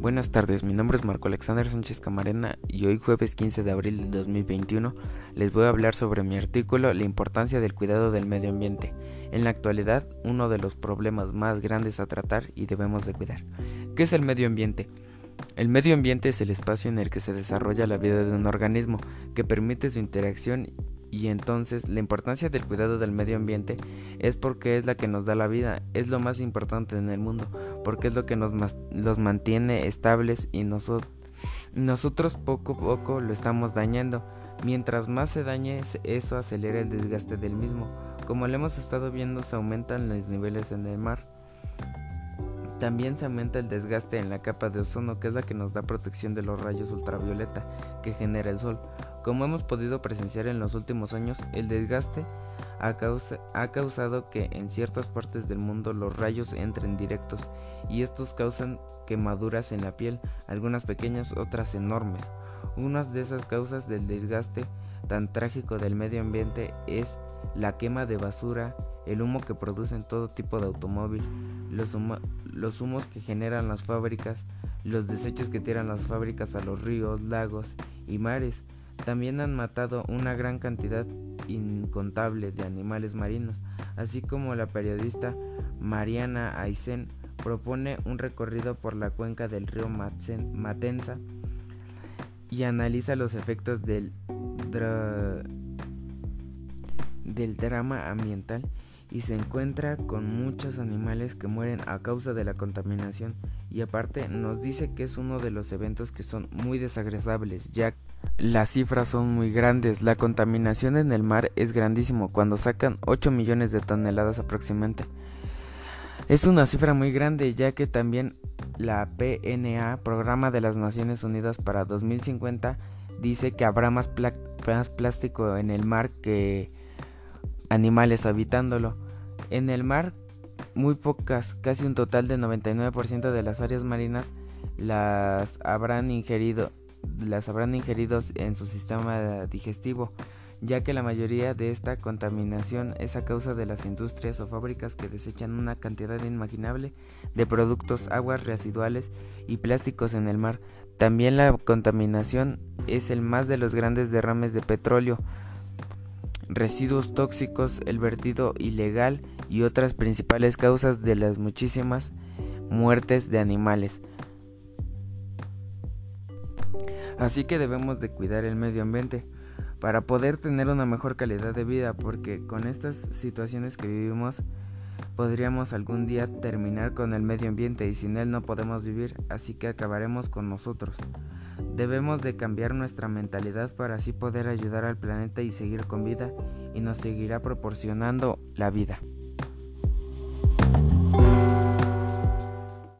Buenas tardes, mi nombre es Marco Alexander Sánchez Camarena y hoy jueves 15 de abril de 2021 les voy a hablar sobre mi artículo La importancia del cuidado del medio ambiente. En la actualidad, uno de los problemas más grandes a tratar y debemos de cuidar. ¿Qué es el medio ambiente? El medio ambiente es el espacio en el que se desarrolla la vida de un organismo, que permite su interacción y entonces la importancia del cuidado del medio ambiente es porque es la que nos da la vida, es lo más importante en el mundo, porque es lo que nos los mantiene estables y nosotros nosotros poco a poco lo estamos dañando. Mientras más se dañe, eso acelera el desgaste del mismo. Como lo hemos estado viendo, se aumentan los niveles en el mar. También se aumenta el desgaste en la capa de ozono, que es la que nos da protección de los rayos ultravioleta que genera el sol. Como hemos podido presenciar en los últimos años, el desgaste ha, causado que en ciertas partes del mundo los rayos entren directos y estos causan quemaduras en la piel, algunas pequeñas, otras enormes. Una de esas causas del desgaste tan trágico del medio ambiente es la quema de basura, el humo que producen todo tipo de automóvil, los, los humos que generan las fábricas, los desechos que tiran las fábricas a los ríos, lagos y mares, también han matado una gran cantidad incontable de animales marinos, así como la periodista Mariana Aysén propone un recorrido por la cuenca del río Matenza y analiza los efectos del, del drama ambiental y se encuentra con muchos animales que mueren a causa de la contaminación y aparte nos dice que es uno de los eventos que son muy desagradables ya las cifras son muy grandes, la contaminación en el mar es grandísimo cuando sacan 8 millones de toneladas aproximadamente. Es una cifra muy grande ya que también la PNA, Programa de las Naciones Unidas para 2050, dice que habrá más plástico en el mar que animales habitándolo. En el mar, muy pocas, casi un total de 99% de las áreas marinas las habrán ingerido, las habrán en su sistema digestivo, ya que la mayoría de esta contaminación es a causa de las industrias o fábricas que desechan una cantidad inimaginable de productos, aguas residuales y plásticos en el mar. También la contaminación es el más de los grandes derrames de petróleo, residuos tóxicos, el vertido ilegal y otras principales causas de las muchísimas muertes de animales. Así que debemos de cuidar el medio ambiente para poder tener una mejor calidad de vida porque con estas situaciones que vivimos podríamos algún día terminar con el medio ambiente y sin él no podemos vivir, así que acabaremos con nosotros. Debemos de cambiar nuestra mentalidad para así poder ayudar al planeta y seguir con vida y nos seguirá proporcionando la vida.